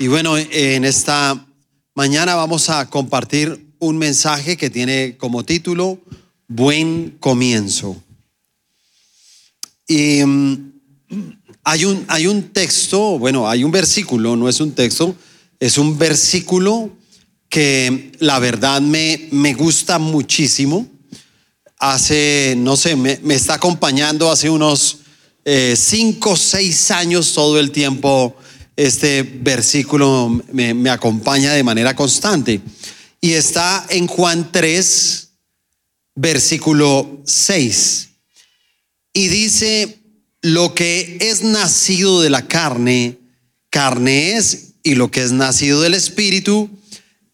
Y bueno, en esta mañana vamos a compartir un mensaje que tiene como título Buen comienzo. Y mm, hay un, hay un texto, bueno, hay un versículo, no es un texto, es un versículo que la verdad me, me gusta muchísimo. Hace, no sé, me, está acompañando hace unos eh, cinco o seis años todo el tiempo este versículo me, acompaña de manera constante. Y está en Juan 3, versículo 6. Y dice, lo que es nacido de la carne, carne es, y lo que es nacido del espíritu,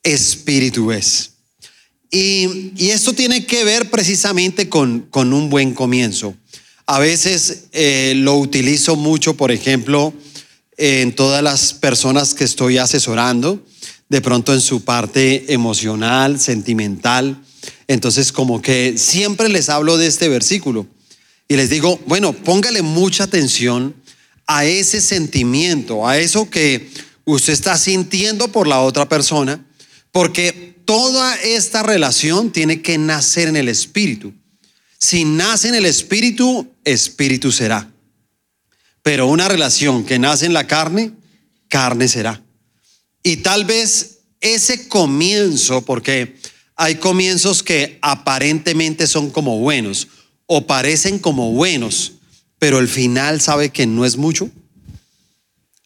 espíritu es. Y, esto tiene que ver precisamente con, con un buen comienzo. A veces eh, lo utilizo mucho, por ejemplo, en todas las personas que estoy asesorando, de pronto en su parte emocional, sentimental. Entonces como que siempre les hablo de este versículo y les digo, bueno, póngale mucha atención a ese sentimiento, a eso que usted está sintiendo por la otra persona, porque toda esta relación tiene que nacer en el espíritu. Si nace en el espíritu, espíritu será. Pero una relación que nace en la carne, carne será. Y tal vez ese comienzo, porque hay comienzos que aparentemente son como buenos o parecen como buenos, pero el final sabe que no es mucho.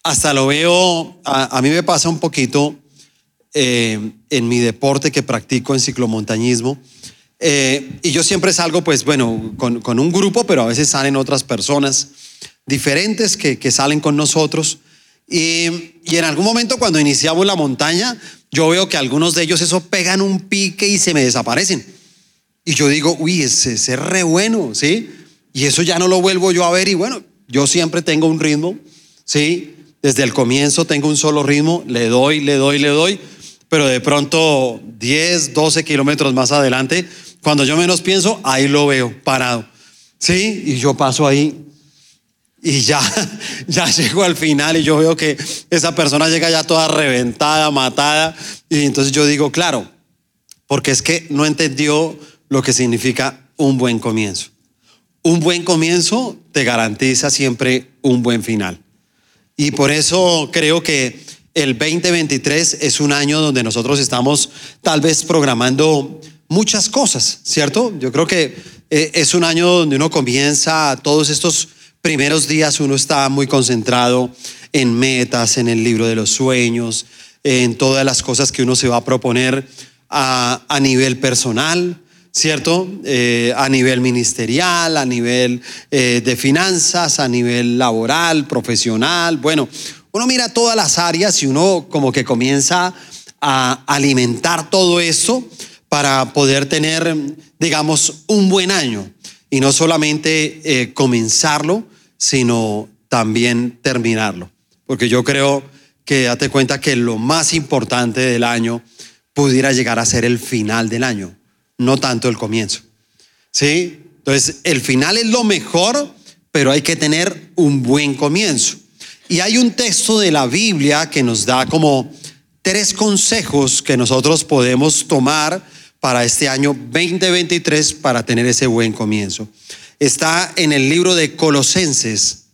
Hasta lo veo, a, mí me pasa un poquito eh, en mi deporte que practico en ciclomontañismo. Eh, y yo siempre salgo, pues bueno, con, con, un grupo, pero a veces salen otras personas diferentes que, que salen con nosotros. Y, y, en algún momento cuando iniciamos la montaña, yo veo que algunos de ellos eso pegan un pique y se me desaparecen. Y yo digo, uy, ese, es re bueno, ¿sí? Y eso ya no lo vuelvo yo a ver y bueno, yo siempre tengo un ritmo, ¿sí? Desde el comienzo tengo un solo ritmo, le doy, le doy, le doy, pero de pronto 10, 12 kilómetros más adelante, cuando yo menos pienso, ahí lo veo parado, ¿sí? Y yo paso ahí y ya, ya llego al final y yo veo que esa persona llega ya toda reventada, matada. Y entonces yo digo, claro, porque es que no entendió lo que significa un buen comienzo. Un buen comienzo te garantiza siempre un buen final. Y por eso creo que el 2023 es un año donde nosotros estamos tal vez programando muchas cosas, ¿cierto? Yo creo que eh, es un año donde uno comienza todos estos primeros días uno está muy concentrado en metas, en el libro de los sueños, en todas las cosas que uno se va a proponer a, nivel personal, ¿cierto? Eh, a nivel ministerial, a nivel eh, de finanzas, a nivel laboral, profesional. Bueno, uno mira todas las áreas y uno como que comienza a alimentar todo eso para poder tener, digamos, un buen año y no solamente eh, comenzarlo, sino también terminarlo. Porque yo creo que date cuenta que lo más importante del año pudiera llegar a ser el final del año, no tanto el comienzo. ¿Sí? Entonces, el final es lo mejor, pero hay que tener un buen comienzo. Y hay un texto de la Biblia que nos da como tres consejos que nosotros podemos tomar para este año 2023 para tener ese buen comienzo. Está en el libro de Colosenses,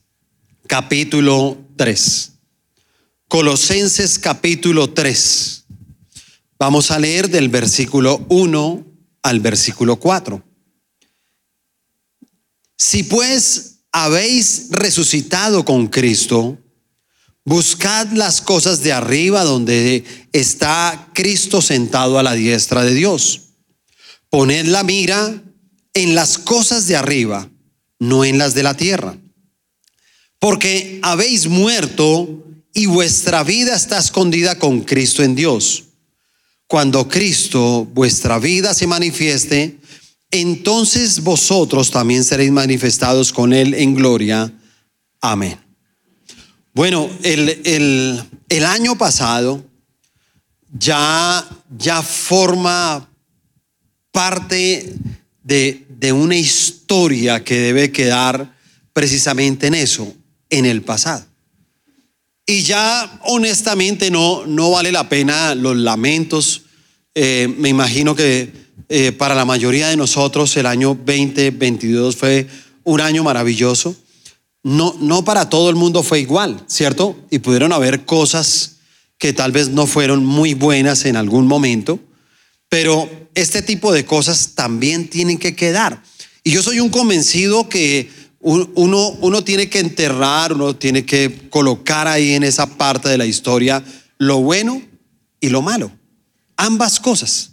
capítulo 3. Colosenses capítulo 3. Vamos a leer del versículo 1 al versículo 4. Si pues habéis resucitado con Cristo, buscad las cosas de arriba donde está Cristo sentado a la diestra de Dios. Poned la mira en las cosas de arriba, no en las de la tierra. Porque habéis muerto y vuestra vida está escondida con Cristo en Dios. Cuando Cristo, vuestra vida, se manifieste, entonces vosotros también seréis manifestados con Él en gloria. Amén. Bueno, el, el año pasado ya, ya forma parte de, de una historia que debe quedar precisamente en eso, en el pasado. Y ya honestamente no, no vale la pena los lamentos. Eh, me imagino que eh, para la mayoría de nosotros el año 2022 fue un año maravilloso. No, no para todo el mundo fue igual, ¿cierto? Y pudieron haber cosas que tal vez no fueron muy buenas en algún momento, pero este tipo de cosas también tienen que quedar. Y yo soy un convencido que uno, uno tiene que enterrar, uno tiene que colocar ahí en esa parte de la historia lo bueno y lo malo. Ambas cosas.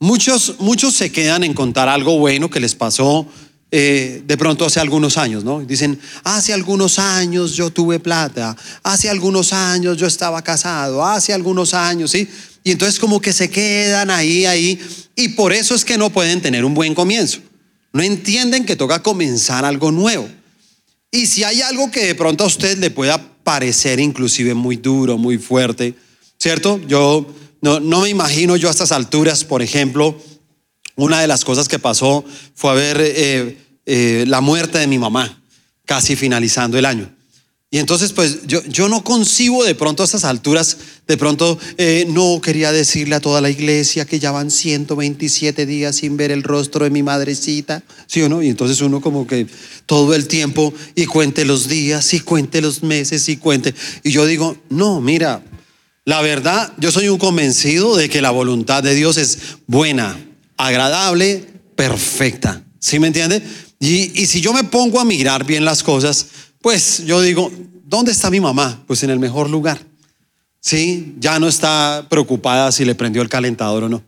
Muchos, muchos se quedan en contar algo bueno que les pasó eh, de pronto hace algunos años, ¿no? Dicen, hace algunos años yo tuve plata, hace algunos años yo estaba casado, hace algunos años, ¿sí? Y entonces como que se quedan ahí, ahí, y por eso es que no pueden tener un buen comienzo. No entienden que toca comenzar algo nuevo. Y si hay algo que de pronto a usted le pueda parecer inclusive muy duro, muy fuerte, ¿cierto? Yo no, no me imagino yo a estas alturas, por ejemplo, una de las cosas que pasó fue ver eh, eh, la muerte de mi mamá, casi finalizando el año. Y entonces, pues yo, yo no concibo de pronto a estas alturas, de pronto eh, no quería decirle a toda la iglesia que ya van 127 días sin ver el rostro de mi madrecita, ¿sí o no? Y entonces uno como que todo el tiempo y cuente los días y cuente los meses y cuente. Y yo digo, no, mira, la verdad, yo soy un convencido de que la voluntad de Dios es buena, agradable, perfecta. ¿Sí me entiende? Y, y si yo me pongo a mirar bien las cosas, pues yo digo, ¿dónde está mi mamá? Pues en el mejor lugar. Sí, ya no está preocupada si le prendió el calentador o no.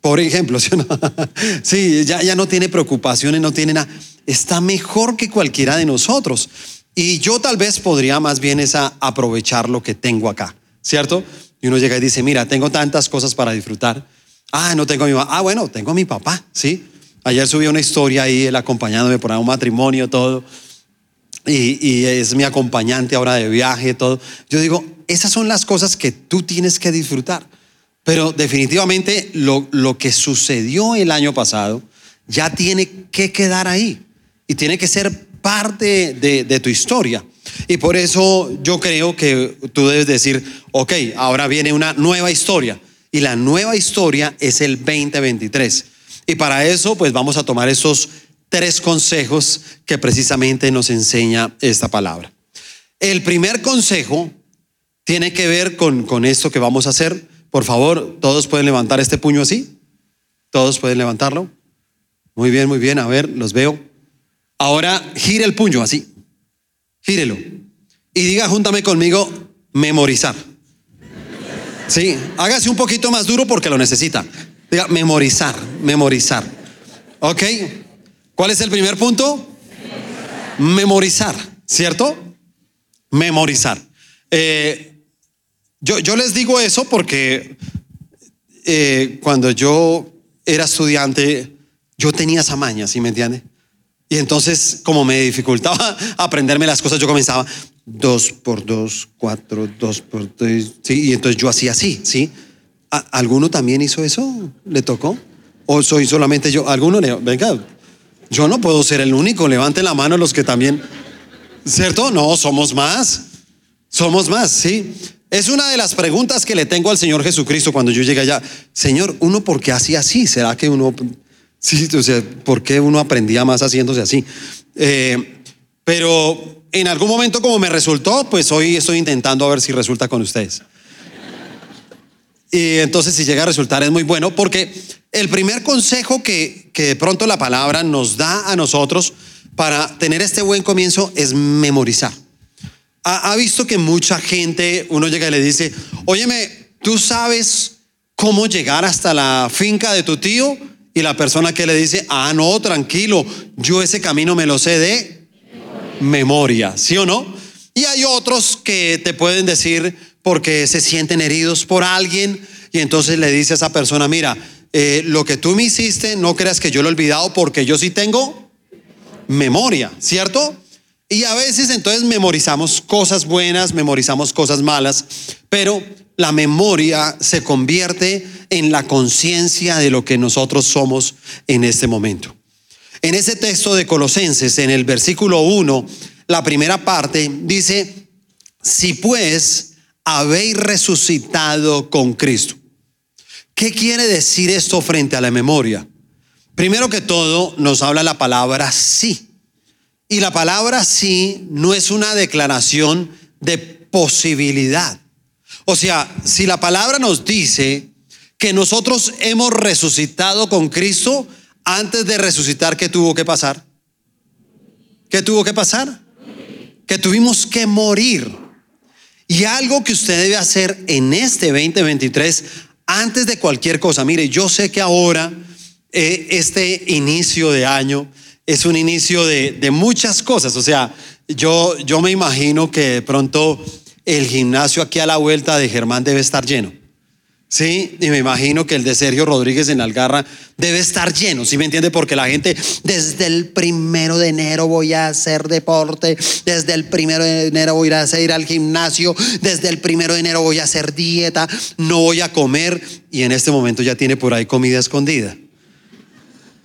Por ejemplo, ¿sí, ya, ya no tiene preocupaciones, no tiene nada. Está mejor que cualquiera de nosotros. Y yo tal vez podría más bien esa aprovechar lo que tengo acá, ¿cierto? Y uno llega y dice, mira, tengo tantas cosas para disfrutar. Ah, no tengo a mi mamá. Ah, bueno, tengo a mi papá, ¿sí? Ayer subí una historia ahí, él acompañándome por un matrimonio, todo y, es mi acompañante ahora de viaje, todo. Yo digo, esas son las cosas que tú tienes que disfrutar. Pero definitivamente lo, lo que sucedió el año pasado ya tiene que quedar ahí y tiene que ser parte de, de, tu historia. Y por eso yo creo que tú debes decir, ok, ahora viene una nueva historia. Y la nueva historia es el 2023. Y para eso, pues vamos a tomar esos tres consejos que precisamente nos enseña esta palabra. El primer consejo tiene que ver con, con esto que vamos a hacer. Por favor, todos pueden levantar este puño así. Todos pueden levantarlo. Muy bien, muy bien. A ver, los veo. Ahora gire el puño así. Gírelo. Y diga júntame conmigo, memorizar. Sí, hágase un poquito más duro porque lo necesita. Diga, memorizar, memorizar. ¿Ok? ¿Cuál es el primer punto? Memorizar, ¿cierto? Memorizar. Eh, yo, yo, les digo eso porque eh, cuando yo era estudiante, yo tenía esa maña, ¿sí me entiende? Y entonces, como me dificultaba aprenderme las cosas, yo comenzaba dos por dos, cuatro, dos por tres, ¿sí? Y entonces yo hacía así, ¿sí? ¿Alguno también hizo eso? ¿Le tocó? ¿O soy solamente yo? ¿Alguno le, venga, yo no puedo ser el único. Levante la mano los que también. ¿Cierto? No, somos más. Somos más, sí. Es una de las preguntas que le tengo al Señor Jesucristo cuando yo llegué allá. Señor, ¿uno por qué hacía así? ¿Será que uno... Sí, o sea, ¿por qué uno aprendía más haciéndose así? Eh, pero en algún momento como me resultó, pues hoy estoy intentando a ver si resulta con ustedes. Y entonces si llega a resultar es muy bueno porque el primer consejo que, que de pronto la palabra nos da a nosotros para tener este buen comienzo es memorizar. Ha, visto que mucha gente, uno llega y le dice, óyeme, ¿tú sabes cómo llegar hasta la finca de tu tío? Y la persona que le dice, ah, no, tranquilo, yo ese camino me lo sé de memoria, ¿sí o no? Y hay otros que te pueden decir, porque se sienten heridos por alguien y entonces le dice a esa persona, mira, eh, lo que tú me hiciste, no creas que yo lo he olvidado porque yo sí tengo memoria, ¿cierto? Y a veces entonces memorizamos cosas buenas, memorizamos cosas malas, pero la memoria se convierte en la conciencia de lo que nosotros somos en este momento. En ese texto de Colosenses, en el versículo 1, la primera parte dice, si pues habéis resucitado con Cristo. ¿Qué quiere decir esto frente a la memoria? Primero que todo, nos habla la palabra sí. Y la palabra sí no es una declaración de posibilidad. O sea, si la palabra nos dice que nosotros hemos resucitado con Cristo, antes de resucitar, ¿qué tuvo que pasar? ¿Qué tuvo que pasar? Que tuvimos que morir. Y algo que usted debe hacer en este 2023, antes de cualquier cosa, mire, yo sé que ahora, eh, este inicio de año, es un inicio de, de, muchas cosas. O sea, yo, yo me imagino que de pronto el gimnasio aquí a la vuelta de Germán debe estar lleno. Sí, y me imagino que el de Sergio Rodríguez en Algarra debe estar lleno, ¿sí me entiende? Porque la gente desde el primero de enero voy a hacer deporte, desde el primero de enero voy a ir al gimnasio, desde el primero de enero voy a hacer dieta, no voy a comer y en este momento ya tiene por ahí comida escondida.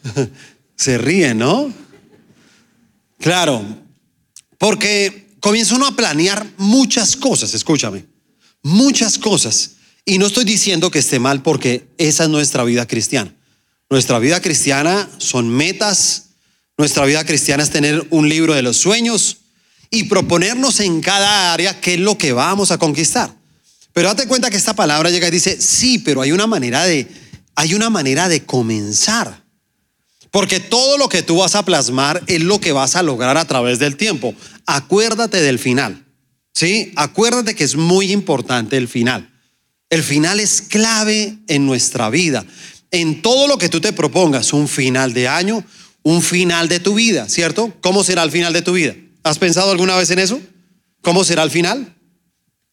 Se ríe, ¿no? Claro, porque comienza uno a planear muchas cosas, escúchame, muchas cosas. Y no estoy diciendo que esté mal porque esa es nuestra vida cristiana. Nuestra vida cristiana son metas, nuestra vida cristiana es tener un libro de los sueños y proponernos en cada área qué es lo que vamos a conquistar. Pero date cuenta que esta palabra llega y dice, sí, pero hay una manera de, hay una manera de comenzar. Porque todo lo que tú vas a plasmar es lo que vas a lograr a través del tiempo. Acuérdate del final. ¿Sí? Acuérdate que es muy importante el final. El final es clave en nuestra vida. En todo lo que tú te propongas, un final de año, un final de tu vida, ¿cierto? ¿Cómo será el final de tu vida? ¿Has pensado alguna vez en eso? ¿Cómo será el final?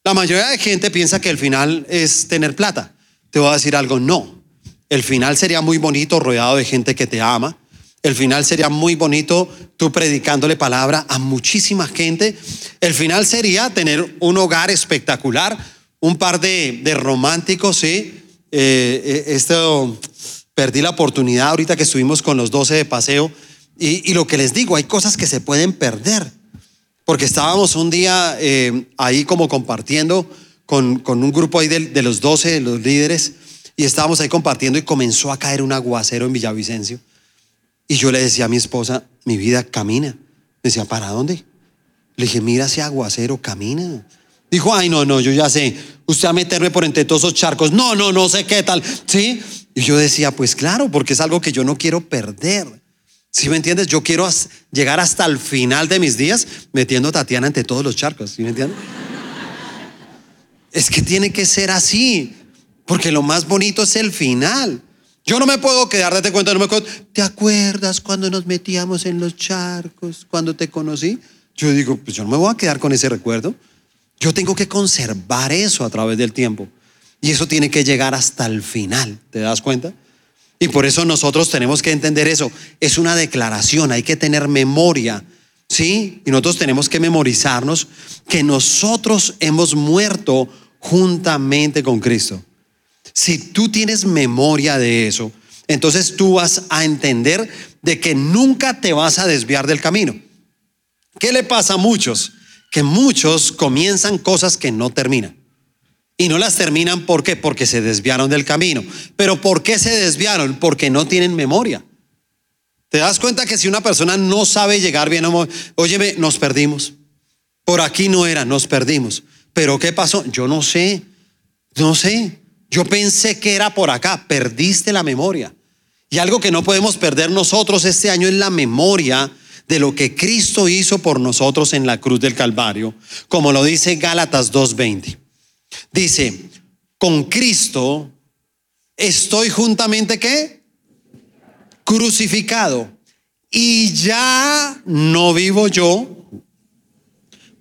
La mayoría de gente piensa que el final es tener plata. Te voy a decir algo, no. El final sería muy bonito rodeado de gente que te ama. El final sería muy bonito tú predicándole palabra a muchísima gente. El final sería tener un hogar espectacular, un par de, románticos, sí. Eh, eh, esto perdí la oportunidad ahorita que estuvimos con los 12 de paseo. Y, lo que les digo, hay cosas que se pueden perder. Porque estábamos un día eh, ahí como compartiendo con, un grupo ahí de, de los 12, de los líderes, y estábamos ahí compartiendo y comenzó a caer un aguacero en Villavicencio. Y yo le decía a mi esposa, mi vida camina. Me decía, ¿para dónde? Le dije, mira ese aguacero, camina. Dijo, ay, no, no, yo ya sé, usted a meterme por entre todos esos charcos, no, no, no sé qué tal, ¿sí? Y yo decía, pues claro, porque es algo que yo no quiero perder. ¿Sí me entiendes? Yo quiero llegar hasta el final de mis días metiendo a Tatiana entre todos los charcos, ¿sí me entiendes? es que tiene que ser así, porque lo más bonito es el final. Yo no me puedo quedar, date cuenta, no me acuerdo. ¿Te acuerdas cuando nos metíamos en los charcos, cuando te conocí? Yo digo, pues yo no me voy a quedar con ese recuerdo. Yo tengo que conservar eso a través del tiempo. Y eso tiene que llegar hasta el final, ¿te das cuenta? Y por eso nosotros tenemos que entender eso. Es una declaración, hay que tener memoria, ¿sí? Y nosotros tenemos que memorizarnos que nosotros hemos muerto juntamente con Cristo. Si tú tienes memoria de eso, entonces tú vas a entender de que nunca te vas a desviar del camino. ¿Qué le pasa a muchos? Que muchos comienzan cosas que no terminan. Y no las terminan ¿por qué? Porque se desviaron del camino. Pero ¿por qué se desviaron? Porque no tienen memoria. ¿Te das cuenta que si una persona no sabe llegar bien, óyeme, nos perdimos. Por aquí no era, nos perdimos. Pero ¿qué pasó? Yo no sé, no sé. Yo pensé que era por acá, perdiste la memoria. Y algo que no podemos perder nosotros este año es la memoria de lo que Cristo hizo por nosotros en la cruz del Calvario, como lo dice Gálatas 2.20. Dice, con Cristo estoy juntamente qué? Crucificado. Y ya no vivo yo,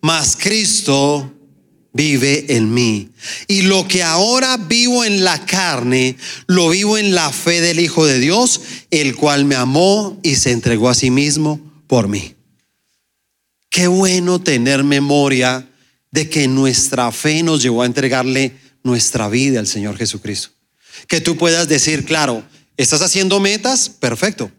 mas Cristo vive en mí. Y lo que ahora vivo en la carne, lo vivo en la fe del Hijo de Dios, el cual me amó y se entregó a sí mismo por mí. Qué bueno tener memoria de que nuestra fe nos llevó a entregarle nuestra vida al Señor Jesucristo. Que tú puedas decir, claro, ¿estás haciendo metas? Perfecto.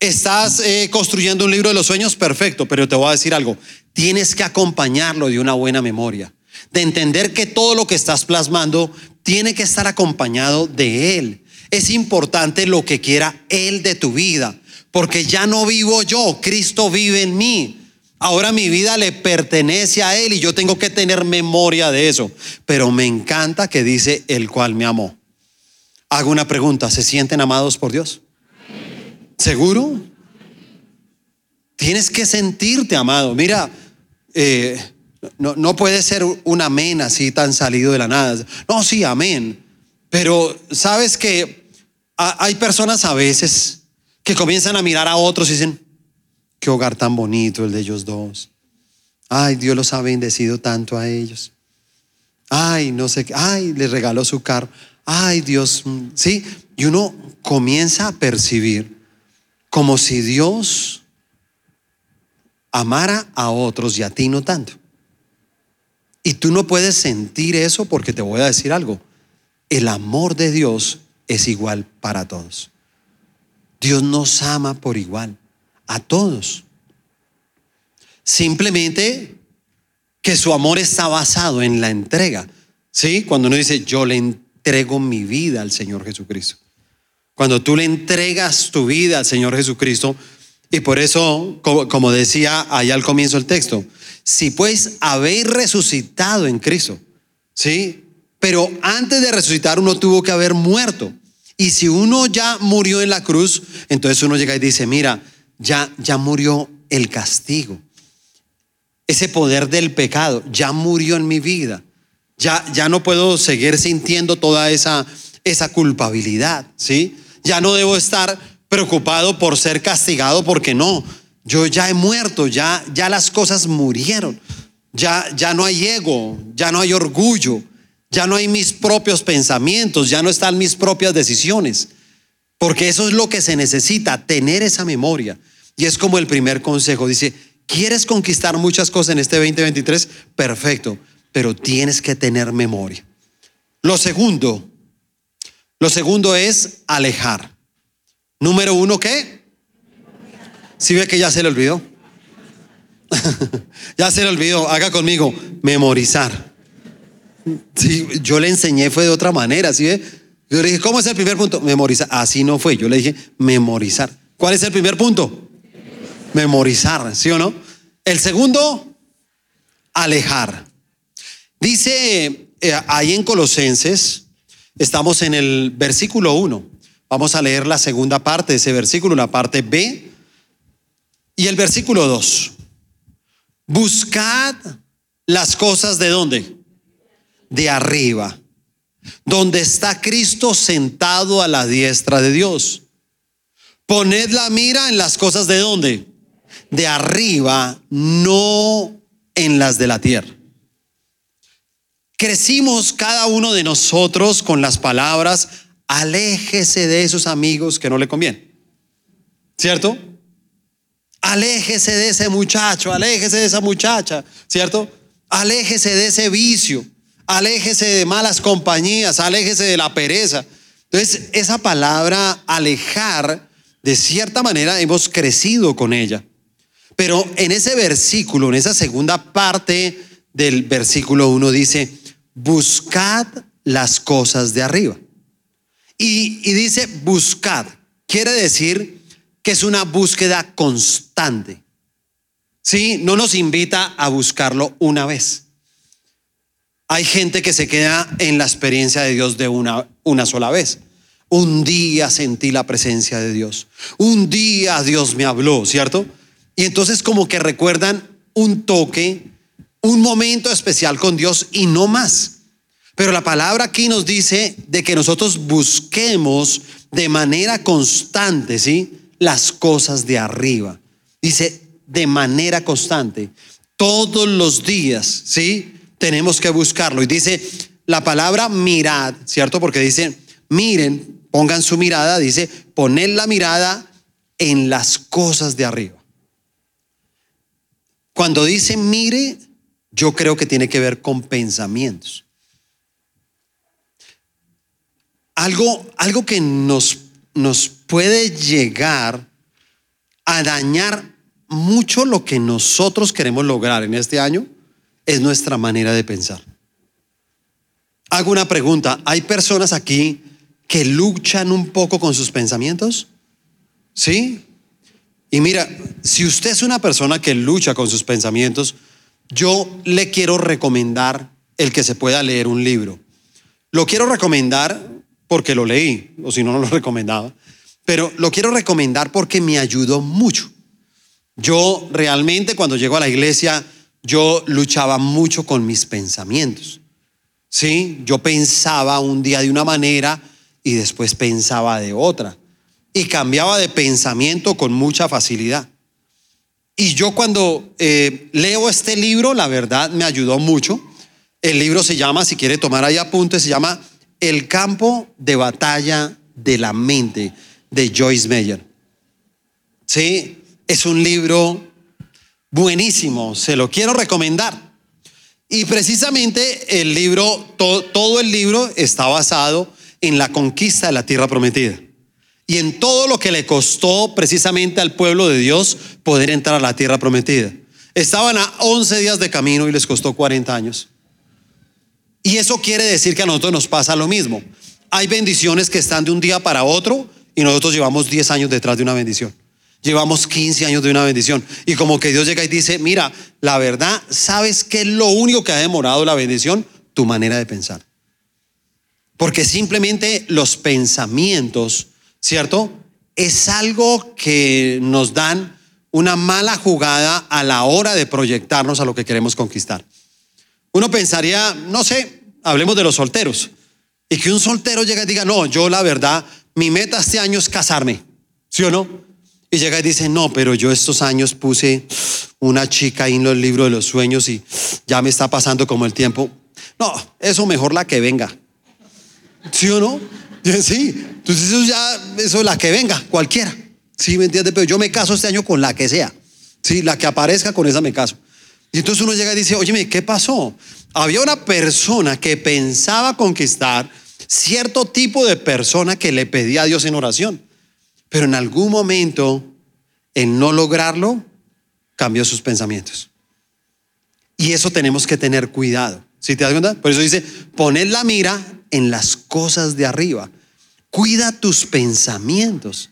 ¿Estás eh, construyendo un libro de los sueños? Perfecto, pero te voy a decir algo. Tienes que acompañarlo de una buena memoria, de entender que todo lo que estás plasmando tiene que estar acompañado de Él. Es importante lo que quiera Él de tu vida, porque ya no vivo yo, Cristo vive en mí. Ahora mi vida le pertenece a Él y yo tengo que tener memoria de eso. Pero me encanta que dice el cual me amó. Hago una pregunta, ¿se sienten amados por Dios? ¿Seguro? Tienes que sentirte amado. Mira, eh, no, no puede ser un amén así tan salido de la nada. No, sí, amén. Pero sabes que hay personas a veces que comienzan a mirar a otros y dicen, qué hogar tan bonito el de ellos dos. Ay, Dios los ha bendecido tanto a ellos. Ay, no sé qué. Ay, les regaló su carro. Ay, Dios. Mm, sí. Y uno comienza a percibir como si Dios amara a otros y a ti no tanto. Y tú no puedes sentir eso porque te voy a decir algo. El amor de Dios es igual para todos. Dios nos ama por igual, a todos. Simplemente que su amor está basado en la entrega. ¿Sí? Cuando uno dice, yo le entrego mi vida al Señor Jesucristo. Cuando tú le entregas tu vida al Señor Jesucristo, y por eso, como, decía allá al comienzo del texto, si pues habéis resucitado en Cristo, ¿sí? Pero antes de resucitar uno tuvo que haber muerto. Y si uno ya murió en la cruz, entonces uno llega y dice, mira, ya, ya murió el castigo. Ese poder del pecado ya murió en mi vida. Ya, ya no puedo seguir sintiendo toda esa, esa culpabilidad, ¿sí? Ya no debo estar preocupado por ser castigado porque no, yo ya he muerto, ya, ya las cosas murieron, ya, ya no hay ego, ya no hay orgullo, ya no hay mis propios pensamientos, ya no están mis propias decisiones, porque eso es lo que se necesita, tener esa memoria. Y es como el primer consejo, dice, ¿quieres conquistar muchas cosas en este 2023? Perfecto, pero tienes que tener memoria. Lo segundo, lo segundo es alejar. Número uno, ¿qué? Si ve que ya se le olvidó. ya se le olvidó. Haga conmigo, memorizar. Sí, yo le enseñé fue de otra manera, ¿sí ve? Yo le dije, ¿cómo es el primer punto? Memorizar. Así no fue. Yo le dije, memorizar. ¿Cuál es el primer punto? Memorizar, ¿sí o no? El segundo, alejar. Dice eh, ahí en Colosenses, estamos en el versículo 1. Vamos a leer la segunda parte de ese versículo, la parte B. Y el versículo 2. Buscad las cosas de dónde? De arriba. Donde está Cristo sentado a la diestra de Dios. Poned la mira en las cosas de dónde? De arriba, no en las de la tierra. Crecimos cada uno de nosotros con las palabras aléjese de esos amigos que no le convienen. ¿Cierto? Aléjese de ese muchacho, aléjese de esa muchacha, ¿cierto? Aléjese de ese vicio, aléjese de malas compañías, aléjese de la pereza. Entonces, esa palabra alejar, de cierta manera hemos crecido con ella. Pero en ese versículo, en esa segunda parte del versículo 1 dice, buscad las cosas de arriba. Y, dice buscad. Quiere decir que es una búsqueda constante. Sí, no nos invita a buscarlo una vez. Hay gente que se queda en la experiencia de Dios de una, una sola vez. Un día sentí la presencia de Dios. Un día Dios me habló, ¿cierto? Y entonces como que recuerdan un toque, un momento especial con Dios y no más. Pero la palabra aquí nos dice de que nosotros busquemos de manera constante, ¿sí? Las cosas de arriba. Dice, de manera constante. Todos los días, ¿sí? Tenemos que buscarlo. Y dice la palabra mirad, ¿cierto? Porque dice, miren, pongan su mirada, dice, poned la mirada en las cosas de arriba. Cuando dice mire, yo creo que tiene que ver con pensamientos. algo, algo que nos, nos puede llegar a dañar mucho lo que nosotros queremos lograr en este año es nuestra manera de pensar. Hago una pregunta, ¿hay personas aquí que luchan un poco con sus pensamientos? ¿Sí? Y mira, si usted es una persona que lucha con sus pensamientos, yo le quiero recomendar el que se pueda leer un libro. Lo quiero recomendar porque lo leí, o si no, no lo recomendaba, pero lo quiero recomendar porque me ayudó mucho. Yo realmente cuando llego a la iglesia, yo luchaba mucho con mis pensamientos. Sí, yo pensaba un día de una manera y después pensaba de otra. Y cambiaba de pensamiento con mucha facilidad. Y yo cuando eh, leo este libro, la verdad me ayudó mucho. El libro se llama, si quiere tomar ahí apuntes, se llama El campo de batalla de la mente de Joyce Meyer. Sí, es un libro buenísimo, se lo quiero recomendar. Y precisamente el libro, todo el libro está basado en la conquista de la tierra prometida y en todo lo que le costó precisamente al pueblo de Dios poder entrar a la tierra prometida. Estaban a 11 días de camino y les costó 40 años. Y eso quiere decir que a nosotros nos pasa lo mismo. Hay bendiciones que están de un día para otro y nosotros llevamos 10 años detrás de una bendición. Llevamos 15 años de una bendición. Y como que Dios llega y dice, mira, la verdad, ¿sabes qué es lo único que ha demorado la bendición? Tu manera de pensar. Porque simplemente los pensamientos, ¿cierto? Es algo que nos dan una mala jugada a la hora de proyectarnos a lo que queremos conquistar. Uno pensaría, no sé, hablemos de los solteros. Y que un soltero llegue y diga, no, yo la verdad, mi meta este año es casarme. ¿Sí o no? Y llega y dice, no, pero yo estos años puse una chica en el libro de los sueños y ya me está pasando como el tiempo. No, eso mejor la que venga. ¿Sí o no? Sí, entonces eso ya, eso es la que venga, cualquiera. Sí, ¿me entiendes? Pero yo me caso este año con la que sea. Sí, la que aparezca, con esa me caso. Y entonces uno llega y dice, oye, ¿qué pasó? Había una persona que pensaba conquistar cierto tipo de persona que le pedía a Dios en oración. Pero en algún momento, en no lograrlo, cambió sus pensamientos. Y eso tenemos que tener cuidado. ¿Sí te das cuenta? Por eso dice, poner la mira en las cosas de arriba. Cuida tus pensamientos.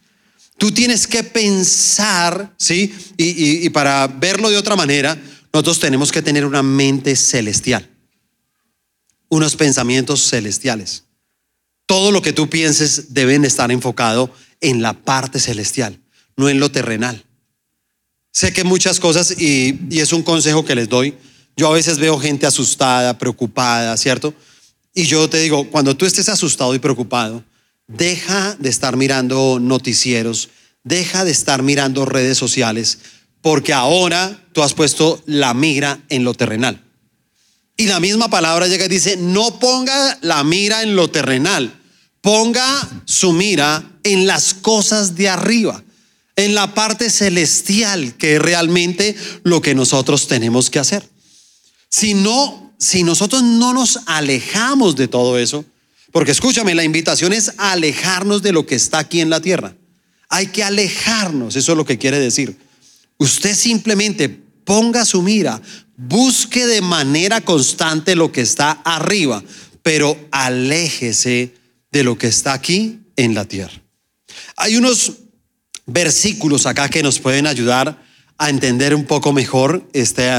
Tú tienes que pensar, ¿sí? Y, y para verlo de otra manera, nosotros tenemos que tener una mente celestial. Unos pensamientos celestiales. Todo lo que tú pienses deben estar enfocado en la parte celestial, no en lo terrenal. Sé que muchas cosas, y, es un consejo que les doy, yo a veces veo gente asustada, preocupada, ¿cierto? Y yo te digo, cuando tú estés asustado y preocupado, deja de estar mirando noticieros, deja de estar mirando redes sociales, porque ahora tú has puesto la mira en lo terrenal. Y la misma palabra llega y dice, no ponga la mira en lo terrenal, Ponga su mira en las cosas de arriba, en la parte celestial, que es realmente lo que nosotros tenemos que hacer. Si no, si nosotros no nos alejamos de todo eso, porque escúchame, la invitación es alejarnos de lo que está aquí en la tierra. Hay que alejarnos, eso es lo que quiere decir. Usted simplemente ponga su mira, busque de manera constante lo que está arriba, pero aléjese de lo que está aquí en la tierra. Hay unos versículos acá que nos pueden ayudar a entender un poco mejor este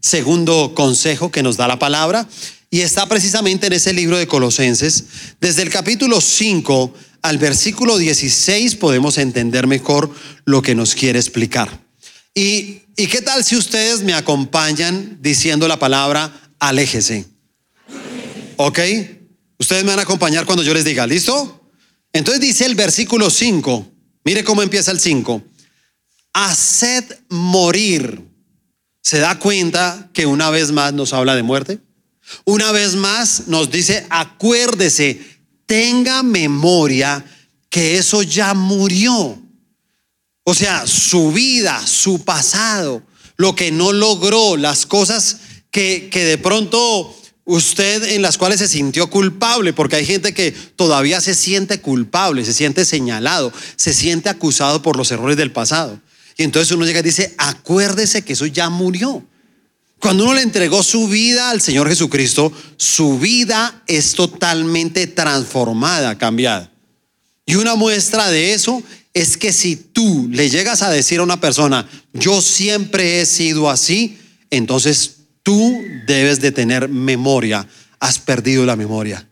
segundo consejo que nos da la palabra y está precisamente en ese libro de Colosenses. Desde el capítulo 5 al versículo 16 podemos entender mejor lo que nos quiere explicar. ¿Y, y qué tal si ustedes me acompañan diciendo la palabra aléjese? ¿Ok? Ustedes me van a acompañar cuando yo les diga, ¿listo? Entonces dice el versículo 5, mire cómo empieza el 5, haced morir. ¿Se da cuenta que una vez más nos habla de muerte? Una vez más nos dice, acuérdese, tenga memoria que eso ya murió. O sea, su vida, su pasado, lo que no logró, las cosas que, que de pronto usted en las cuales se sintió culpable, porque hay gente que todavía se siente culpable, se siente señalado, se siente acusado por los errores del pasado. Y entonces uno llega y dice, acuérdese que eso ya murió. Cuando uno le entregó su vida al Señor Jesucristo, su vida es totalmente transformada, cambiada. Y una muestra de eso es que si tú le llegas a decir a una persona, yo siempre he sido así, entonces tú debes de tener memoria, has perdido la memoria,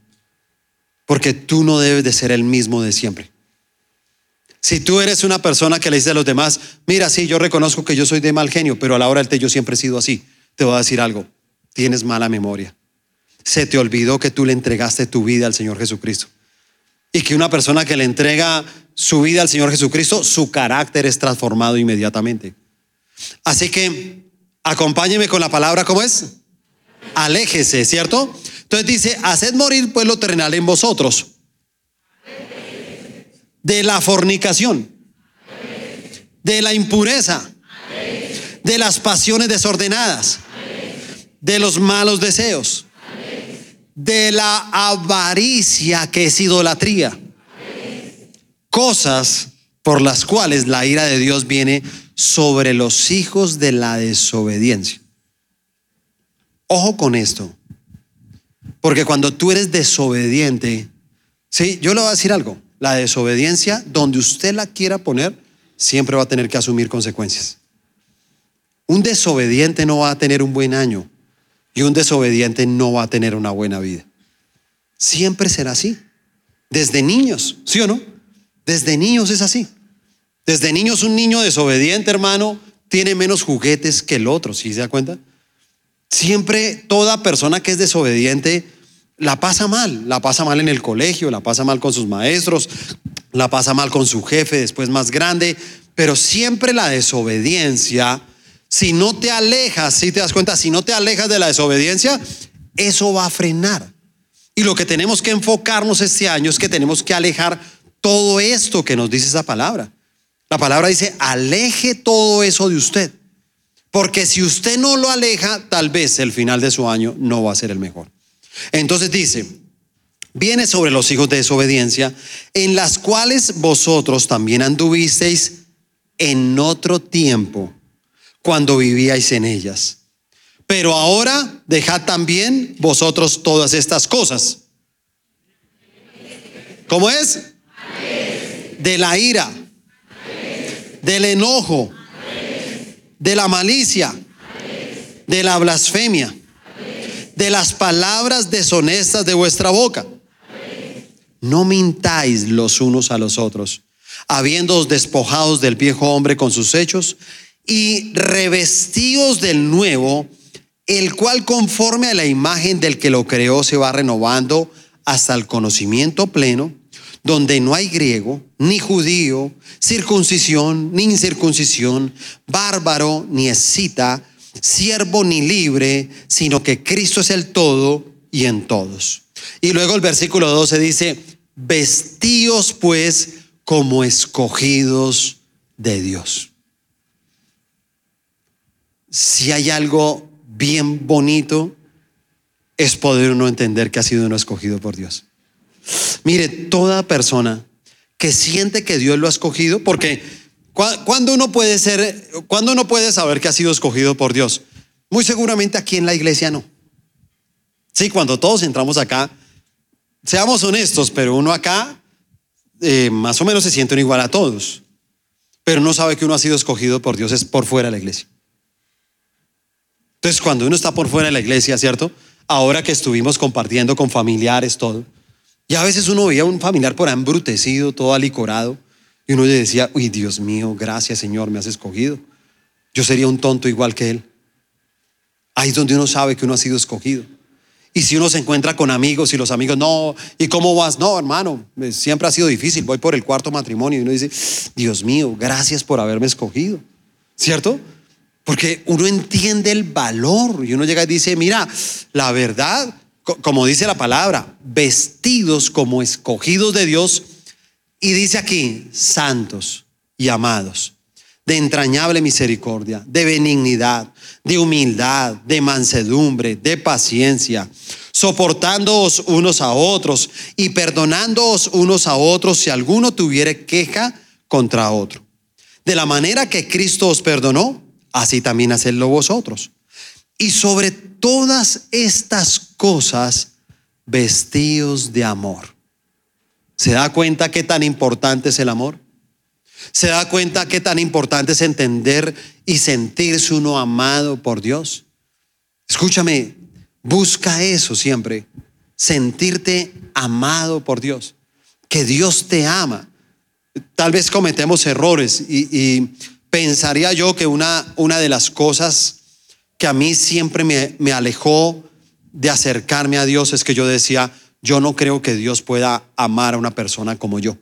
porque tú no debes de ser el mismo de siempre. Si tú eres una persona que le dice a los demás, mira, sí, yo reconozco que yo soy de mal genio, pero a la hora del té yo siempre he sido así, te voy a decir algo, tienes mala memoria. Se te olvidó que tú le entregaste tu vida al Señor Jesucristo. Y que una persona que le entrega su vida al Señor Jesucristo, su carácter es transformado inmediatamente. Así que acompáñeme con la palabra, ¿cómo es? Aléjese, ¿cierto? Entonces dice, haced morir pues lo terrenal en vosotros. De la fornicación, de la impureza, de las pasiones desordenadas, de los malos deseos, de la avaricia que es idolatría cosas por las cuales la ira de Dios viene sobre los hijos de la desobediencia. Ojo con esto, porque cuando tú eres desobediente, sí, yo le voy a decir algo, la desobediencia, donde usted la quiera poner, siempre va a tener que asumir consecuencias. Un desobediente no va a tener un buen año y un desobediente no va a tener una buena vida. Siempre será así, desde niños, ¿sí o no? Desde niños es así. Desde niños un niño desobediente, hermano, tiene menos juguetes que el otro, ¿sí se da cuenta? Siempre toda persona que es desobediente la pasa mal, la pasa mal en el colegio, la pasa mal con sus maestros, la pasa mal con su jefe después más grande, pero siempre la desobediencia, si no te alejas, si te das cuenta, si no te alejas de la desobediencia, eso va a frenar. Y lo que tenemos que enfocarnos este año es que tenemos que alejar todo esto que nos dice esa palabra. La palabra dice, aleje todo eso de usted. Porque si usted no lo aleja, tal vez el final de su año no va a ser el mejor. Entonces dice, viene sobre los hijos de desobediencia, en las cuales vosotros también anduvisteis en otro tiempo, cuando vivíais en ellas. Pero ahora dejad también vosotros todas estas cosas. ¿Cómo es? de la ira, del enojo, de la malicia, de la blasfemia, de las palabras deshonestas de vuestra boca. No mintáis los unos a los otros, habiéndoos despojados del viejo hombre con sus hechos y revestidos del nuevo, el cual conforme a la imagen del que lo creó se va renovando hasta el conocimiento pleno donde no hay griego, ni judío, circuncisión, ni incircuncisión, bárbaro, ni escita, siervo, ni libre, sino que Cristo es el todo y en todos. Y luego el versículo 12 dice, vestíos pues como escogidos de Dios. Si hay algo bien bonito, es poder uno entender que ha sido uno escogido por Dios. Mire, toda persona que siente que Dios lo ha escogido, porque cuando uno puede ser, cuando uno puede saber que ha sido escogido por Dios, muy seguramente aquí en la iglesia no. Sí, cuando todos entramos acá, seamos honestos, pero uno acá eh, más o menos se siente igual a todos, pero no sabe que uno ha sido escogido por Dios es por fuera de la iglesia. Entonces, cuando uno está por fuera de la iglesia, ¿cierto? Ahora que estuvimos compartiendo con familiares, todo, y a veces uno veía a un familiar por embrutecido, todo alicorado, y uno le decía, uy, Dios mío, gracias Señor, me has escogido. Yo sería un tonto igual que él. Ahí es donde uno sabe que uno ha sido escogido. Y si uno se encuentra con amigos y los amigos, no, ¿y cómo vas? No, hermano, siempre ha sido difícil, voy por el cuarto matrimonio y uno dice, Dios mío, gracias por haberme escogido. ¿Cierto? Porque uno entiende el valor y uno llega y dice, mira, la verdad, como dice la palabra, vestidos como escogidos de Dios. Y dice aquí, santos y amados, de entrañable misericordia, de benignidad, de humildad, de mansedumbre, de paciencia, soportándoos unos a otros y perdonándoos unos a otros si alguno tuviere queja contra otro. De la manera que Cristo os perdonó, así también hacedlo vosotros. Y sobre todas estas cosas, vestidos de amor. ¿Se da cuenta qué tan importante es el amor? ¿Se da cuenta qué tan importante es entender y sentirse uno amado por Dios? Escúchame, busca eso siempre, sentirte amado por Dios, que Dios te ama. Tal vez cometemos errores y, pensaría yo que una, una, de las cosas que a mí siempre me, alejó de acercarme a Dios es que yo decía, yo no creo que Dios pueda amar a una persona como yo.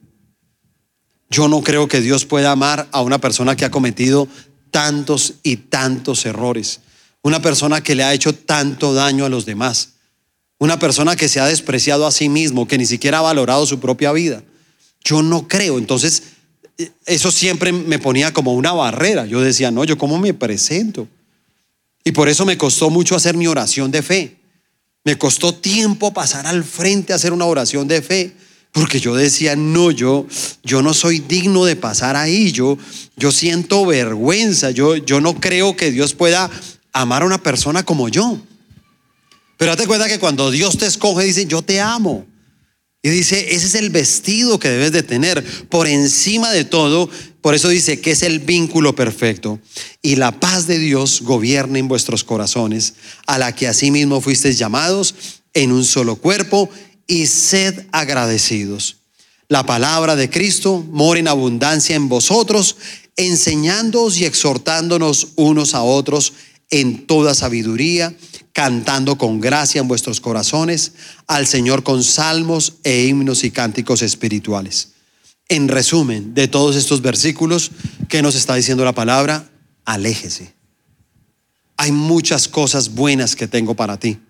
Yo no creo que Dios pueda amar a una persona que ha cometido tantos y tantos errores. Una persona que le ha hecho tanto daño a los demás. Una persona que se ha despreciado a sí mismo, que ni siquiera ha valorado su propia vida. Yo no creo. Entonces, eso siempre me ponía como una barrera. Yo decía, no, yo cómo me presento. Y por eso me costó mucho hacer mi oración de fe. Me costó tiempo pasar al frente a hacer una oración de fe. Porque yo decía, no, yo, yo no soy digno de pasar ahí, yo, yo siento vergüenza, yo, yo no creo que Dios pueda amar a una persona como yo. Pero date cuenta que cuando Dios te escoge, dice, yo te amo. Y dice, ese es el vestido que debes de tener por encima de todo. Por eso dice que es el vínculo perfecto. Y la paz de Dios gobierna en vuestros corazones, a la que asimismo fuisteis llamados en un solo cuerpo y sed agradecidos. La palabra de Cristo mora en abundancia en vosotros, enseñándoos y exhortándonos unos a otros en toda sabiduría, cantando con gracia en vuestros corazones al Señor con salmos e himnos y cánticos espirituales. En resumen de todos estos versículos, que nos está diciendo la palabra? Aléjese. Hay muchas cosas buenas que tengo para ti.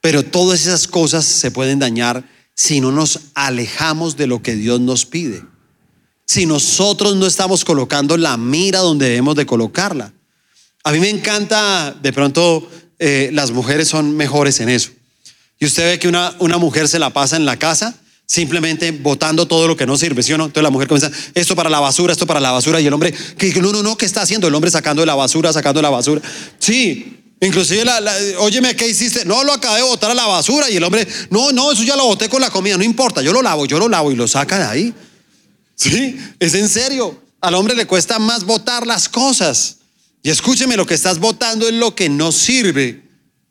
Pero todas esas cosas se pueden dañar si no nos alejamos de lo que Dios nos pide. Si nosotros no estamos colocando la mira donde debemos de colocarla. A mí me encanta, de pronto eh, las mujeres son mejores en eso. Y usted ve que una, una mujer se la pasa en la casa simplemente botando todo lo que no sirve, ¿sí o no? Entonces la mujer comienza, esto para la basura, esto para la basura, y el hombre, que no, no, no, ¿qué está haciendo? El hombre sacando de la basura, sacando de la basura. Sí, Inclusive, la, óyeme, ¿qué hiciste? No, lo acabé de botar a la basura y el hombre, no, no, eso ya lo boté con la comida, no importa, yo lo lavo, yo lo lavo y lo saca de ahí. Sí, es en serio. Al hombre le cuesta más botar las cosas. Y escúcheme, lo que estás botando es lo que no sirve.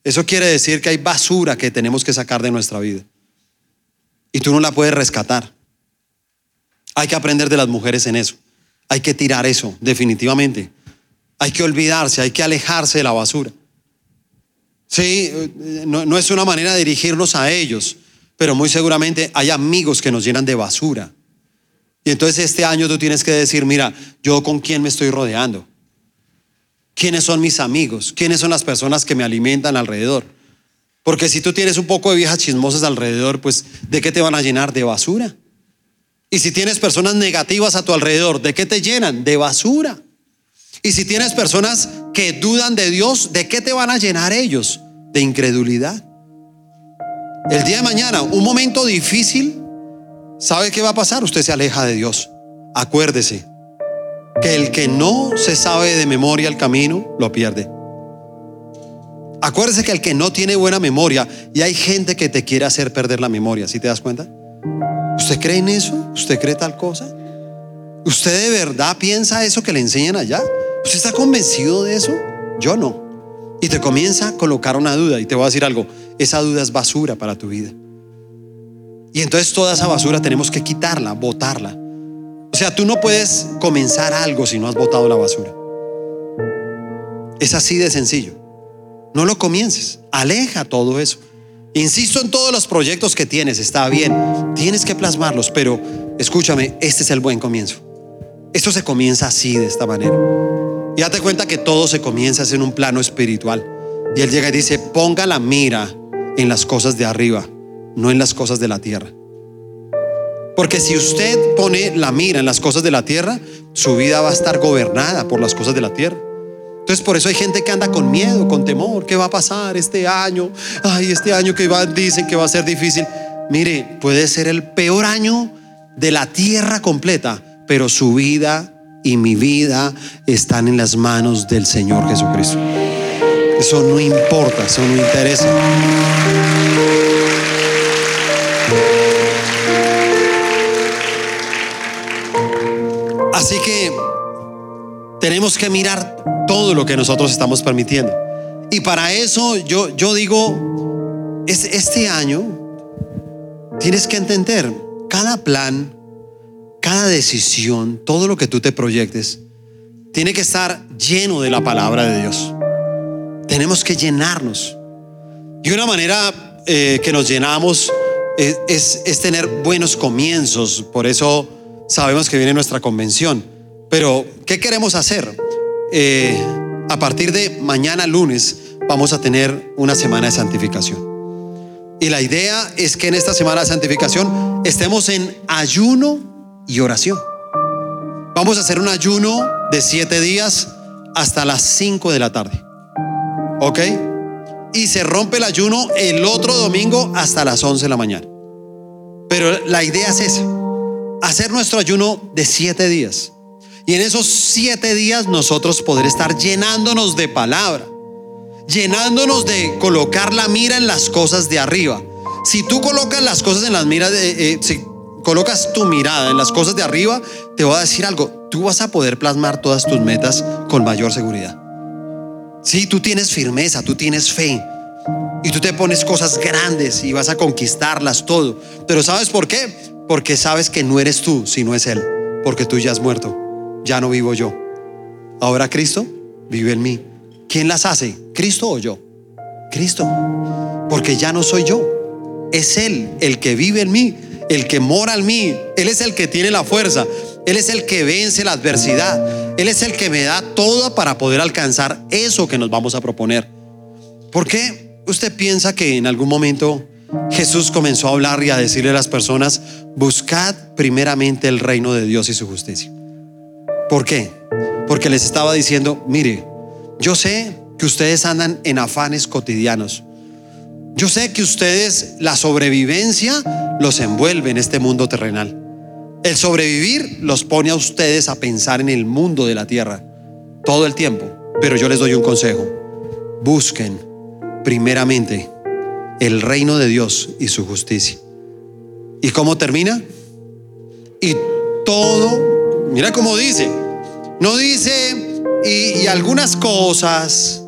Eso quiere decir que hay basura que tenemos que sacar de nuestra vida. Y tú no la puedes rescatar. Hay que aprender de las mujeres en eso. Hay que tirar eso, definitivamente. Hay que olvidarse, hay que alejarse de la basura. Sí, no, es una manera de dirigirnos a ellos, pero muy seguramente hay amigos que nos llenan de basura. Y entonces este año tú tienes que decir, mira, yo con quién me estoy rodeando. ¿Quiénes son mis amigos? ¿Quiénes son las personas que me alimentan alrededor? Porque si tú tienes un poco de viejas chismosas alrededor, pues ¿de qué te van a llenar? De basura. Y si tienes personas negativas a tu alrededor, ¿de qué te llenan? De basura. Y si tienes personas que dudan de Dios, ¿de qué te van a llenar ellos? De incredulidad. El día de mañana, un momento difícil, ¿sabe qué va a pasar? Usted se aleja de Dios. Acuérdese que el que no se sabe de memoria el camino, lo pierde. Acuérdese que el que no tiene buena memoria, y hay gente que te quiere hacer perder la memoria, ¿sí te das cuenta? ¿Usted cree en eso? ¿Usted cree tal cosa? ¿Usted de verdad piensa eso que le enseñan allá? ¿Usted está convencido de eso? Yo no. Y te comienza a colocar una duda y te voy a decir algo, esa duda es basura para tu vida. Y entonces toda esa basura tenemos que quitarla, botarla. O sea, tú no puedes comenzar algo si no has botado la basura. Es así de sencillo. No lo comiences, aleja todo eso. Insisto en todos los proyectos que tienes, está bien, tienes que plasmarlos, pero escúchame, este es el buen comienzo. Esto se comienza así, de esta manera. Y date cuenta que todo se comienza en un plano espiritual. Y él llega y dice, ponga la mira en las cosas de arriba, no en las cosas de la tierra. Porque si usted pone la mira en las cosas de la tierra, su vida va a estar gobernada por las cosas de la tierra. Entonces por eso hay gente que anda con miedo, con temor, ¿qué va a pasar este año? Ay, este año que va, dicen que va a ser difícil. Mire, puede ser el peor año de la tierra completa, pero su vida y mi vida están en las manos del Señor Jesucristo. Eso no importa, eso no interesa. Así que tenemos que mirar todo lo que nosotros estamos permitiendo. Y para eso yo, yo digo, es, este año tienes que entender, cada plan, cada decisión, todo lo que tú te proyectes, tiene que estar lleno de la palabra de Dios. Tenemos que llenarnos. Y una manera eh, que nos llenamos es, es tener buenos comienzos. Por eso sabemos que viene nuestra convención. Pero, ¿qué queremos hacer? Eh, a partir de mañana lunes vamos a tener una semana de santificación. Y la idea es que en esta semana de santificación estemos en ayuno y oración. Vamos a hacer un ayuno de siete días hasta las cinco de la tarde. ¿Ok? Y se rompe el ayuno el otro domingo hasta las once de la mañana. Pero la idea es esa hacer nuestro ayuno de siete días. Y en esos siete días nosotros poder estar llenándonos de palabra, llenándonos de colocar la mira en las cosas de arriba. Si tú colocas las cosas en las miras, de, eh, si colocas tu mirada en las cosas de arriba, te voy a decir algo, tú vas a poder plasmar todas tus metas con mayor seguridad. Si tú tienes firmeza, tú tienes fe y tú te pones cosas grandes y vas a conquistarlas todo. Pero ¿sabes por qué? Porque sabes que no eres tú, sino es Él. Porque tú ya has muerto. Ya no vivo yo. Ahora Cristo vive en mí. ¿Quién las hace? ¿Cristo o yo? Cristo. Porque ya no soy yo. Es Él el que vive en mí, el que mora en mí. Él es el que tiene la fuerza. Él es el que vence la adversidad. Él es el que me da todo para poder alcanzar eso que nos vamos a proponer. ¿Por qué usted piensa que en algún momento Jesús comenzó a hablar y a decirle a las personas, buscad primeramente el reino de Dios y su justicia. ¿Por qué? Porque les estaba diciendo, mire, yo sé que ustedes andan en afanes cotidianos. Yo sé que ustedes, la sobrevivencia los envuelve en este mundo terrenal. El sobrevivir los pone a ustedes a pensar en el mundo de la tierra todo el tiempo. Pero yo les doy un consejo. Busquen primeramente el reino de Dios y su justicia. ¿Y cómo termina? Y todo, mira cómo dice, no dice, y, algunas cosas,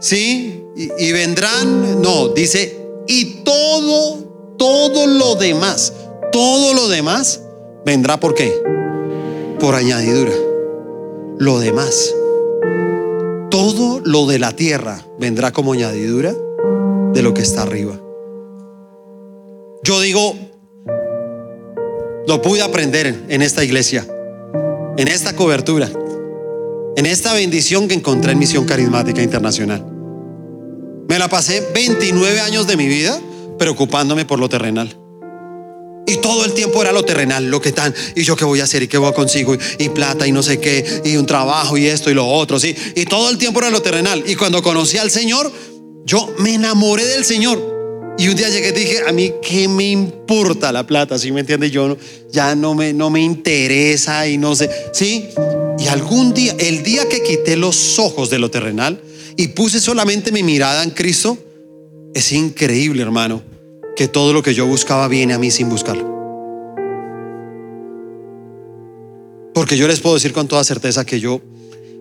¿sí? Y, y vendrán, no, dice, y todo, todo lo demás, todo lo demás vendrá por qué? Por añadidura. Lo demás. Todo lo de la tierra vendrá como añadidura de lo que está arriba. Yo digo, lo pude aprender en esta iglesia, en esta cobertura, en esta bendición que encontré en Misión Carismática Internacional. Me la pasé 29 años de mi vida preocupándome por lo terrenal. Y todo el tiempo era lo terrenal, lo que están, y yo qué voy a hacer y qué voy a consigo, y, plata y no sé qué, y un trabajo y esto y lo otro. Y todo el tiempo era lo terrenal. Y cuando conocí al Señor, yo me enamoré del Señor. Y un día llegué y dije, a mí qué me importa la plata, ¿sí me entiende? Yo ya no me, no me interesa y no sé, ¿sí? Y algún día, el día que quité los ojos de lo terrenal y puse solamente mi mirada en Cristo, es increíble, hermano, que todo lo que yo buscaba viene a mí sin buscarlo. Porque yo les puedo decir con toda certeza que yo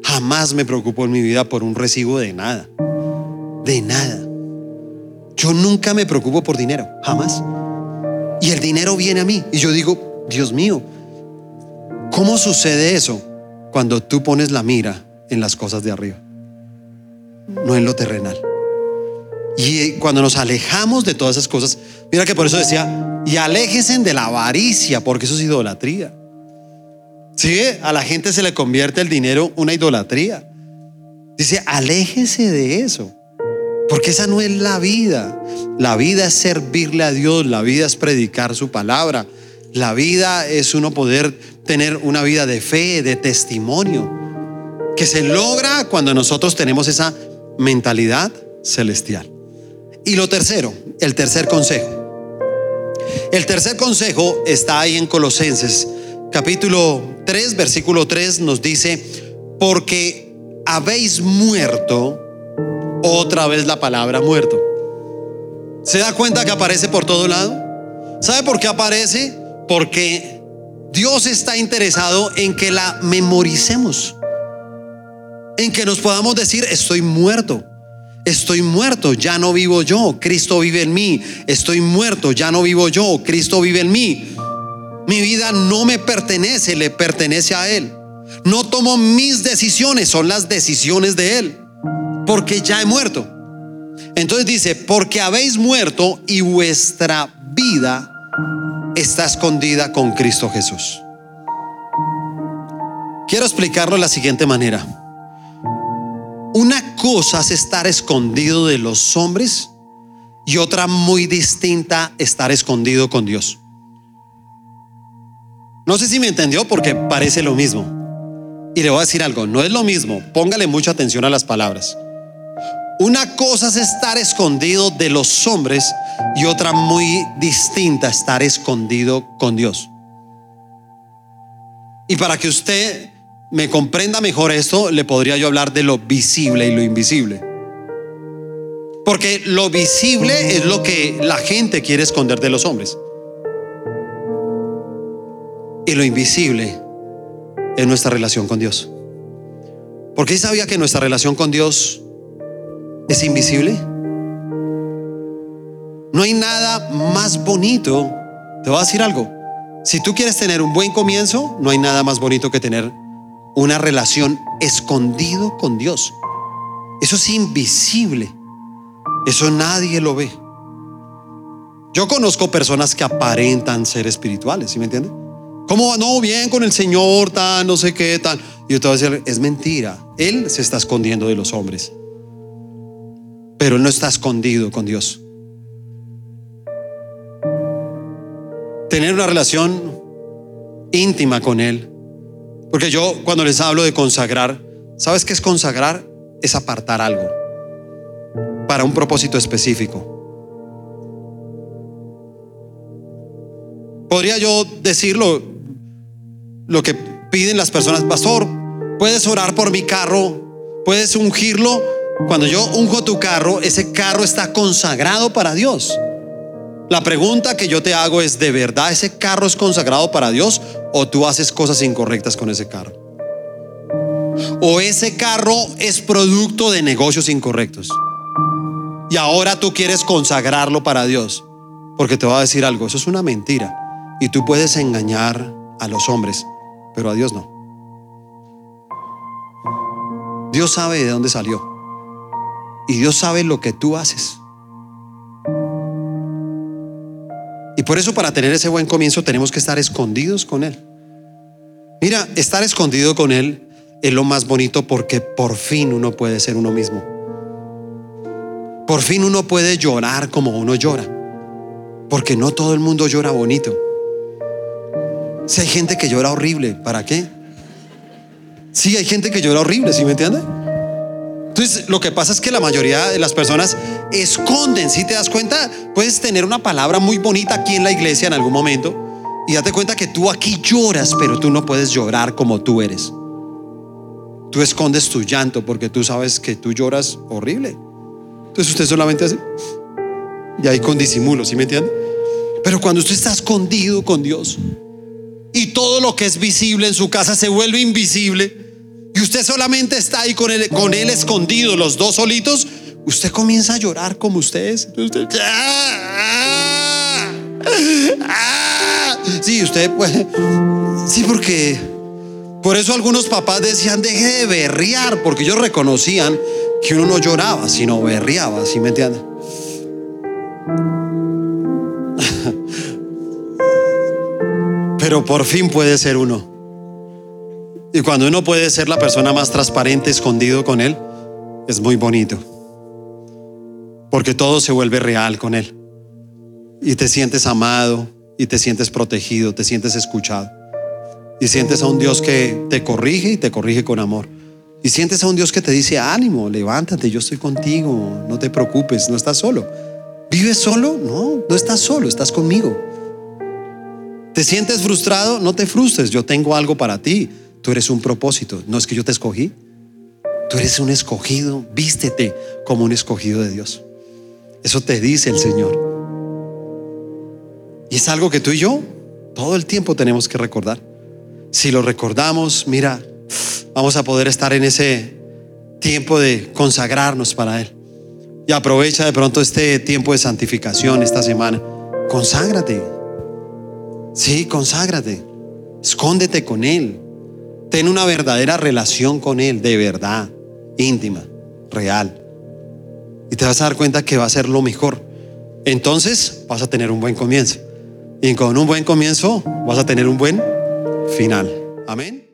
jamás me preocupo en mi vida por un recibo de nada de nada. Yo nunca me preocupo por dinero, jamás. Y el dinero viene a mí. Y yo digo, Dios mío, ¿cómo sucede eso cuando tú pones la mira en las cosas de arriba? No en lo terrenal. Y cuando nos alejamos de todas esas cosas, mira que por eso decía, y aléjense de la avaricia, porque eso es idolatría. Sí, a la gente se le convierte el dinero una idolatría. Dice, aléjese de eso. Porque esa no es la vida. La vida es servirle a Dios, la vida es predicar su palabra. La vida es uno poder tener una vida de fe, de testimonio, que se logra cuando nosotros tenemos esa mentalidad celestial. Y lo tercero, el tercer consejo. El tercer consejo está ahí en Colosenses, capítulo 3, versículo 3 nos dice, porque habéis muerto, otra vez la palabra muerto. ¿Se da cuenta que aparece por todo lado? ¿Sabe por qué aparece? Porque Dios está interesado en que la memoricemos, en que nos podamos decir, estoy muerto. Estoy muerto, ya no vivo yo, Cristo vive en mí. Estoy muerto, ya no vivo yo, Cristo vive en mí. Mi vida no me pertenece, le pertenece a Él. No tomo mis decisiones, son las decisiones de Él, porque ya he muerto. Entonces dice, porque habéis muerto y vuestra vida está escondida con Cristo Jesús. Quiero explicarlo de la siguiente manera. Una cosa es estar escondido de los hombres y otra muy distinta estar escondido con Dios. No sé si me entendió porque parece lo mismo. Y le voy a decir algo, no es lo mismo, póngale mucha atención a las palabras. Una cosa es estar escondido de los hombres y otra muy distinta estar escondido con Dios. Y para que usted me comprenda mejor esto, le podría yo hablar de lo visible y lo invisible. Porque lo visible es lo que la gente quiere esconder de los hombres. Y lo invisible es nuestra relación con Dios. Porque sabía que nuestra relación con Dios es invisible. No hay nada más bonito. Te voy a decir algo. Si tú quieres tener un buen comienzo, no hay nada más bonito que tener una relación escondido con Dios. Eso es invisible. Eso nadie lo ve. Yo conozco personas que aparentan ser espirituales, ¿sí me entiende? ¿Cómo no bien con el Señor, tan no sé qué, tan? Y yo te voy a decir, es mentira. Él se está escondiendo de los hombres. Pero él no está escondido con Dios. Tener una relación íntima con Él porque yo cuando les hablo de consagrar, ¿sabes qué es consagrar? Es apartar algo para un propósito específico. Podría yo decirlo, lo que piden las personas, pastor, puedes orar por mi carro, puedes ungirlo. Cuando yo unjo tu carro, ese carro está consagrado para Dios. La pregunta que yo te hago es, ¿de verdad ese carro es consagrado para Dios o tú haces cosas incorrectas con ese carro? ¿O ese carro es producto de negocios incorrectos? Y ahora tú quieres consagrarlo para Dios. Porque te voy a decir algo, eso es una mentira. Y tú puedes engañar a los hombres, pero a Dios no. Dios sabe de dónde salió. Y Dios sabe lo que tú haces. Y por eso para tener ese buen comienzo tenemos que estar escondidos con Él. Mira, estar escondido con Él es lo más bonito porque por fin uno puede ser uno mismo. Por fin uno puede llorar como uno llora. Porque no todo el mundo llora bonito. Si hay gente que llora horrible, ¿para qué? Sí, hay gente que llora horrible, ¿sí me entiende? Entonces, lo que pasa es que la mayoría de las personas esconden, si te das cuenta, puedes tener una palabra muy bonita aquí en la iglesia en algún momento y date cuenta que tú aquí lloras, pero tú no puedes llorar como tú eres. Tú escondes tu llanto porque tú sabes que tú lloras horrible. Entonces usted solamente hace y ahí con disimulo, ¿sí me entiende? Pero cuando usted está escondido con Dios y todo lo que es visible en su casa se vuelve invisible, y usted solamente está ahí con él, con él escondido, los dos solitos, usted comienza a llorar como ustedes. Usted, ¡Ah! ¡Ah! Sí, usted puede. Sí, porque por eso algunos papás decían, deje de berrear, porque ellos reconocían que uno no lloraba, sino berreaba, ¿sí me entienden? Pero por fin puede ser uno. Y cuando uno puede ser la persona más transparente, escondido con Él, es muy bonito. Porque todo se vuelve real con Él. Y te sientes amado, y te sientes protegido, te sientes escuchado. Y sientes a un Dios que te corrige y te corrige con amor. Y sientes a un Dios que te dice, ánimo, levántate, yo estoy contigo, no te preocupes, no estás solo. ¿Vives solo? No, no estás solo, estás conmigo ¿Te sientes frustrado? No te frustres, yo tengo algo para ti. Tú eres un propósito, no es que yo te escogí. Tú eres un escogido, vístete como un escogido de Dios. Eso te dice el Señor. Y es algo que tú y yo todo el tiempo tenemos que recordar. Si lo recordamos, mira, vamos a poder estar en ese tiempo de consagrarnos para Él. Y aprovecha de pronto este tiempo de santificación esta semana. Conságrate. Sí, conságrate. Escóndete con Él. Ten una verdadera relación con Él, de verdad, íntima, real. Y te vas a dar cuenta que va a ser lo mejor. Entonces vas a tener un buen comienzo. Y con un buen comienzo vas a tener un buen final. Amén.